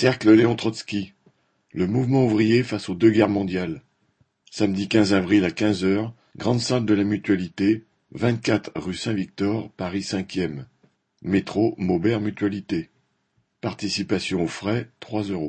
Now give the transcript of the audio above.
Cercle Léon Trotsky: Le mouvement ouvrier face aux deux guerres mondiales. Samedi quinze avril à quinze heures, Grande salle de la Mutualité, vingt-quatre rue Saint-Victor, Paris cinquième. Métro Maubert Mutualité. Participation aux frais, trois euros.